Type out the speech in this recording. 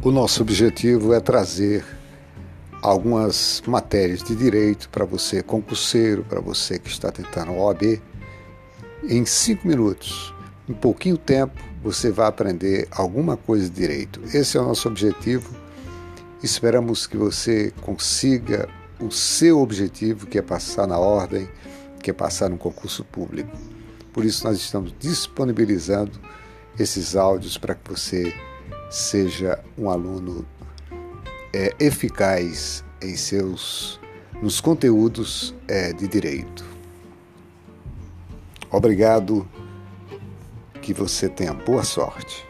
O nosso objetivo é trazer algumas matérias de direito para você, concurseiro, para você que está tentando OAB. Em cinco minutos, em pouquinho tempo, você vai aprender alguma coisa de direito. Esse é o nosso objetivo. Esperamos que você consiga o seu objetivo, que é passar na ordem, que é passar no concurso público. Por isso, nós estamos disponibilizando esses áudios para que você seja um aluno é, eficaz em seus nos conteúdos é, de direito. Obrigado, que você tenha boa sorte.